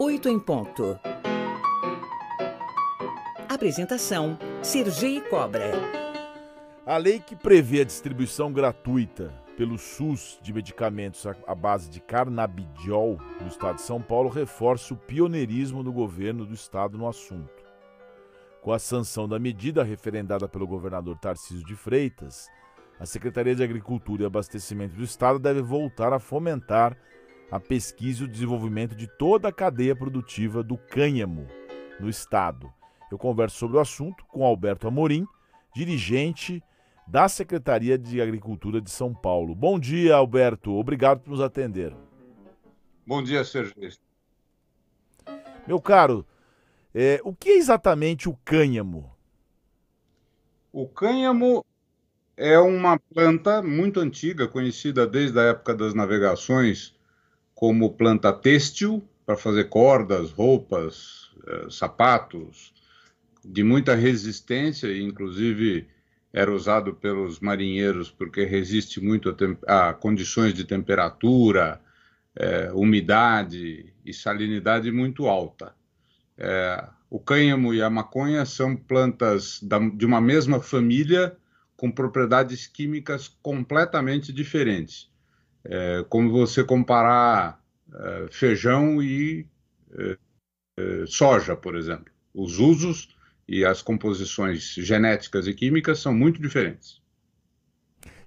8 em ponto. Apresentação: Sergi Cobra. A lei que prevê a distribuição gratuita pelo SUS de medicamentos à base de carnabidiol no estado de São Paulo reforça o pioneirismo do governo do estado no assunto. Com a sanção da medida referendada pelo governador Tarcísio de Freitas, a Secretaria de Agricultura e Abastecimento do Estado deve voltar a fomentar a pesquisa e o desenvolvimento de toda a cadeia produtiva do cânhamo no Estado. Eu converso sobre o assunto com Alberto Amorim, dirigente da Secretaria de Agricultura de São Paulo. Bom dia, Alberto. Obrigado por nos atender. Bom dia, Sérgio. Meu caro, é, o que é exatamente o cânhamo? O cânhamo é uma planta muito antiga, conhecida desde a época das navegações como planta têxtil, para fazer cordas, roupas, eh, sapatos, de muita resistência, inclusive era usado pelos marinheiros porque resiste muito a, a condições de temperatura, eh, umidade e salinidade muito alta. Eh, o cânhamo e a maconha são plantas da, de uma mesma família, com propriedades químicas completamente diferentes. É, como você comparar é, feijão e é, soja, por exemplo. Os usos e as composições genéticas e químicas são muito diferentes.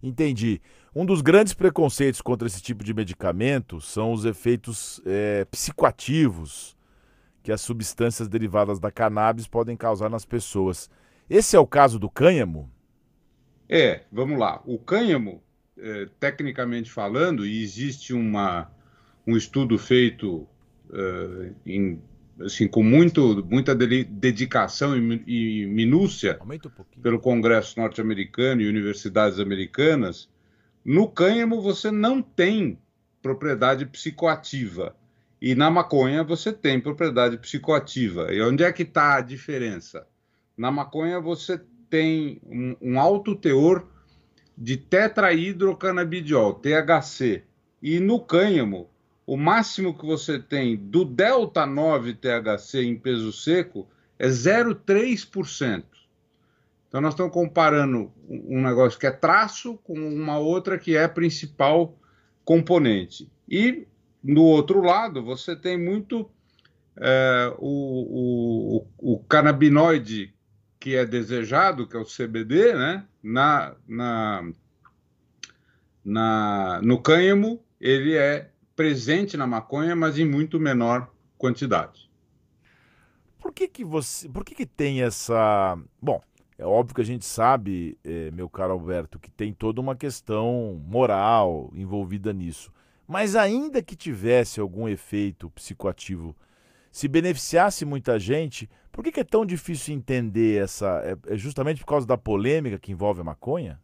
Entendi. Um dos grandes preconceitos contra esse tipo de medicamento são os efeitos é, psicoativos que as substâncias derivadas da cannabis podem causar nas pessoas. Esse é o caso do cânhamo? É, vamos lá. O cânhamo, é, tecnicamente falando, e existe uma, um estudo feito é, em, assim, com muito, muita dedicação e, e minúcia um pelo Congresso norte-americano e universidades americanas. No cânhamo, você não tem propriedade psicoativa. E na maconha você tem propriedade psicoativa. E onde é que está a diferença? Na maconha você tem um, um alto teor de tetrahidrocanabidiol, THC. E no cânhamo, o máximo que você tem do delta 9 THC em peso seco é 0,3%. Então nós estamos comparando um negócio que é traço com uma outra que é principal componente. E no outro lado, você tem muito é, o, o, o canabinoide que é desejado, que é o CBD, né? Na, na, na, no cânhamo, ele é presente na maconha, mas em muito menor quantidade. Por que que você, por que que tem essa, bom, é óbvio que a gente sabe, eh, meu caro Alberto, que tem toda uma questão moral envolvida nisso. Mas ainda que tivesse algum efeito psicoativo, se beneficiasse muita gente, por que, que é tão difícil entender essa. É, é justamente por causa da polêmica que envolve a maconha?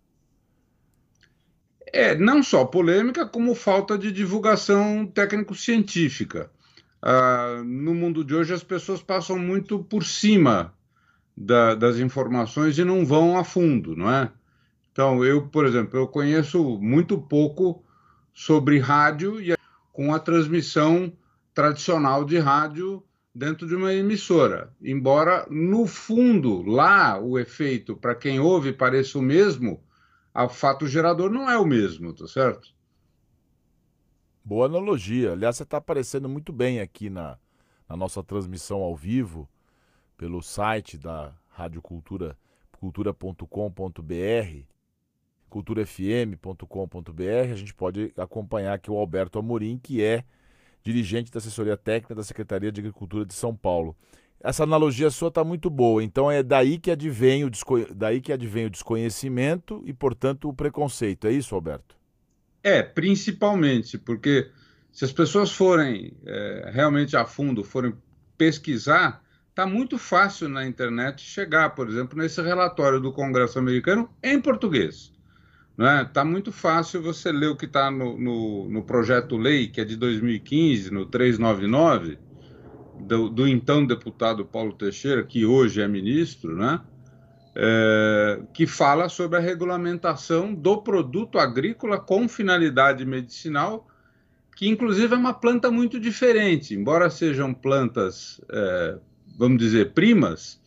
É, não só polêmica, como falta de divulgação técnico-científica. Ah, no mundo de hoje, as pessoas passam muito por cima da, das informações e não vão a fundo, não é? Então, eu, por exemplo, eu conheço muito pouco sobre rádio e com a transmissão tradicional de rádio dentro de uma emissora. Embora, no fundo, lá o efeito, para quem ouve, pareça o mesmo, o fato gerador não é o mesmo, tá certo? Boa analogia. Aliás, você está aparecendo muito bem aqui na, na nossa transmissão ao vivo, pelo site da Rádio Cultura, cultura.com.br, culturafm.com.br. A gente pode acompanhar aqui o Alberto Amorim, que é dirigente da assessoria técnica da Secretaria de Agricultura de São Paulo. Essa analogia sua está muito boa, então é daí que, advém o daí que advém o desconhecimento e, portanto, o preconceito. É isso, Alberto? É, principalmente, porque se as pessoas forem é, realmente a fundo, forem pesquisar, está muito fácil na internet chegar, por exemplo, nesse relatório do Congresso americano em português. Está né? Muito fácil você ler o que está no, no, no projeto-lei, que é de 2015, no 399, do, do, então deputado Paulo Teixeira, que hoje é ministro, né? É, que fala sobre a regulamentação do produto agrícola com finalidade medicinal, que inclusive é uma planta muito diferente, embora sejam plantas, é, vamos dizer, primas,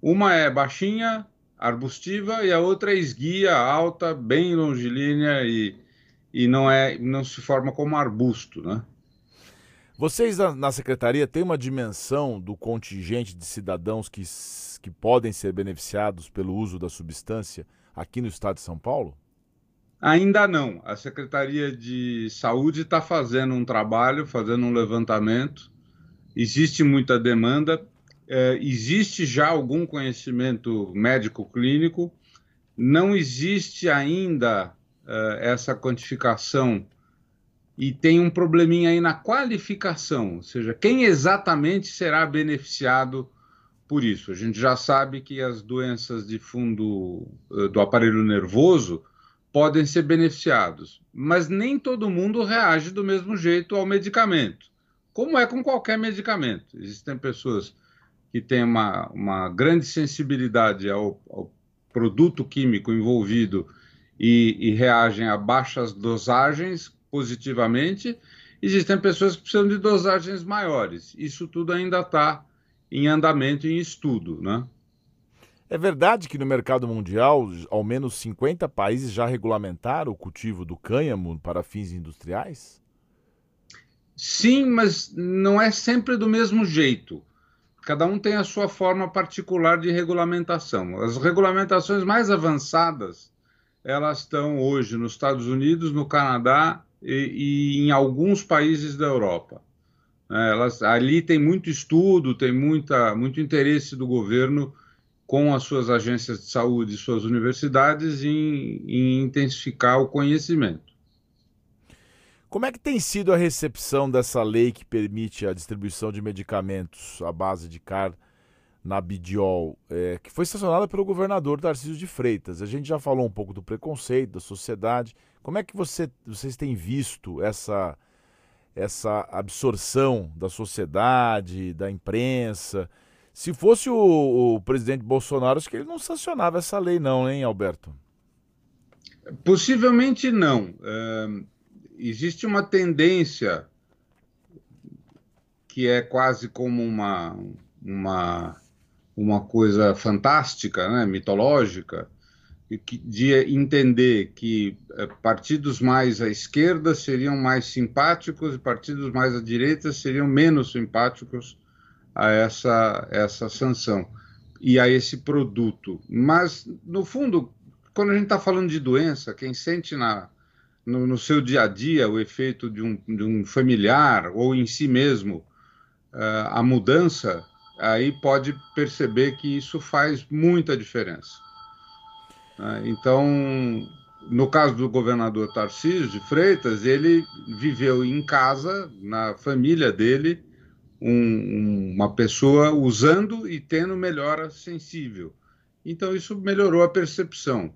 uma é baixinha, arbustiva, e a outra é esguia, alta, bem longilínea e, e não, é, não se forma como arbusto, né? Vocês na secretaria têm uma dimensão do contingente de cidadãos que, que podem ser beneficiados pelo uso da substância aqui no estado de São Paulo? Ainda não. A Secretaria de Saúde está fazendo um trabalho, fazendo um levantamento. Existe muita demanda, é, existe já algum conhecimento médico-clínico, não existe ainda é, essa quantificação e tem um probleminha aí na qualificação, ou seja, quem exatamente será beneficiado por isso. A gente já sabe que as doenças de fundo é, do aparelho nervoso podem ser beneficiados, mas nem todo mundo reage do mesmo jeito ao medicamento, como é com qualquer medicamento. Existem pessoas que têm uma, uma grande sensibilidade ao, ao produto químico envolvido e, e reagem a baixas dosagens positivamente. Existem pessoas que precisam de dosagens maiores. Isso tudo ainda está em andamento, em estudo, né? É verdade que no mercado mundial, ao menos 50 países já regulamentaram o cultivo do cânhamo para fins industriais? Sim, mas não é sempre do mesmo jeito. Cada um tem a sua forma particular de regulamentação. As regulamentações mais avançadas, elas estão hoje nos Estados Unidos, no Canadá e, e em alguns países da Europa. É, elas, ali tem muito estudo, tem muita, muito interesse do governo com as suas agências de saúde e suas universidades em, em intensificar o conhecimento. Como é que tem sido a recepção dessa lei que permite a distribuição de medicamentos à base de carnabidiol, é, que foi sancionada pelo governador Tarcísio de Freitas? A gente já falou um pouco do preconceito da sociedade. Como é que você, vocês têm visto essa, essa absorção da sociedade, da imprensa? Se fosse o, o, presidente Bolsonaro, acho que ele não sancionava essa lei, não, hein, Alberto? Possivelmente não. Uh, existe uma tendência que é quase como uma, uma, uma coisa fantástica, né, mitológica, de entender que eh, partidos mais à esquerda seriam mais simpáticos e partidos mais à direita seriam menos simpáticos a essa, essa sanção e a esse produto. Mas, no fundo, quando a gente está falando de doença, quem sente na, no, no, seu dia a dia o efeito de um, de um familiar ou em si mesmo uh, a mudança, aí pode perceber que isso faz muita diferença. Uh, então, no caso do governador Tarcísio de Freitas, ele viveu em casa, na família dele, um, uma pessoa usando e tendo melhora sensível. Então, isso melhorou a percepção.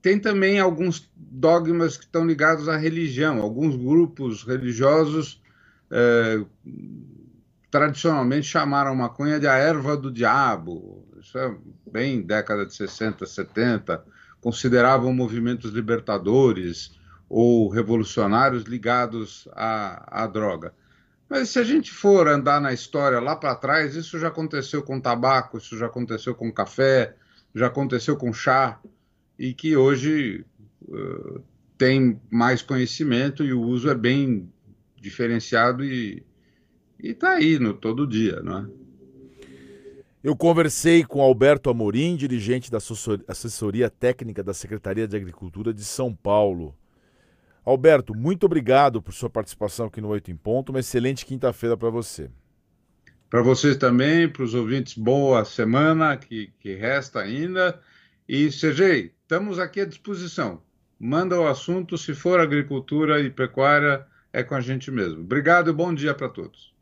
Tem também alguns dogmas que estão ligados à religião. Alguns grupos religiosos é, tradicionalmente chamaram maconha de a erva do diabo. Isso é bem década de 60, 70. Consideravam movimentos libertadores ou revolucionários ligados à, à droga. Mas se a gente for andar na história lá para trás, isso já aconteceu com tabaco, isso já aconteceu com café, já aconteceu com chá, e que hoje uh, tem mais conhecimento e o uso é bem diferenciado e está aí no todo dia, não é? Eu conversei com Alberto Amorim, dirigente da assessoria técnica da Secretaria de Agricultura de São Paulo. Alberto, muito obrigado por sua participação aqui no Oito em Ponto. Uma excelente quinta-feira para você. Para vocês também, para os ouvintes, boa semana que, que resta ainda. E, CG, estamos aqui à disposição. Manda o assunto, se for agricultura e pecuária, é com a gente mesmo. Obrigado e bom dia para todos.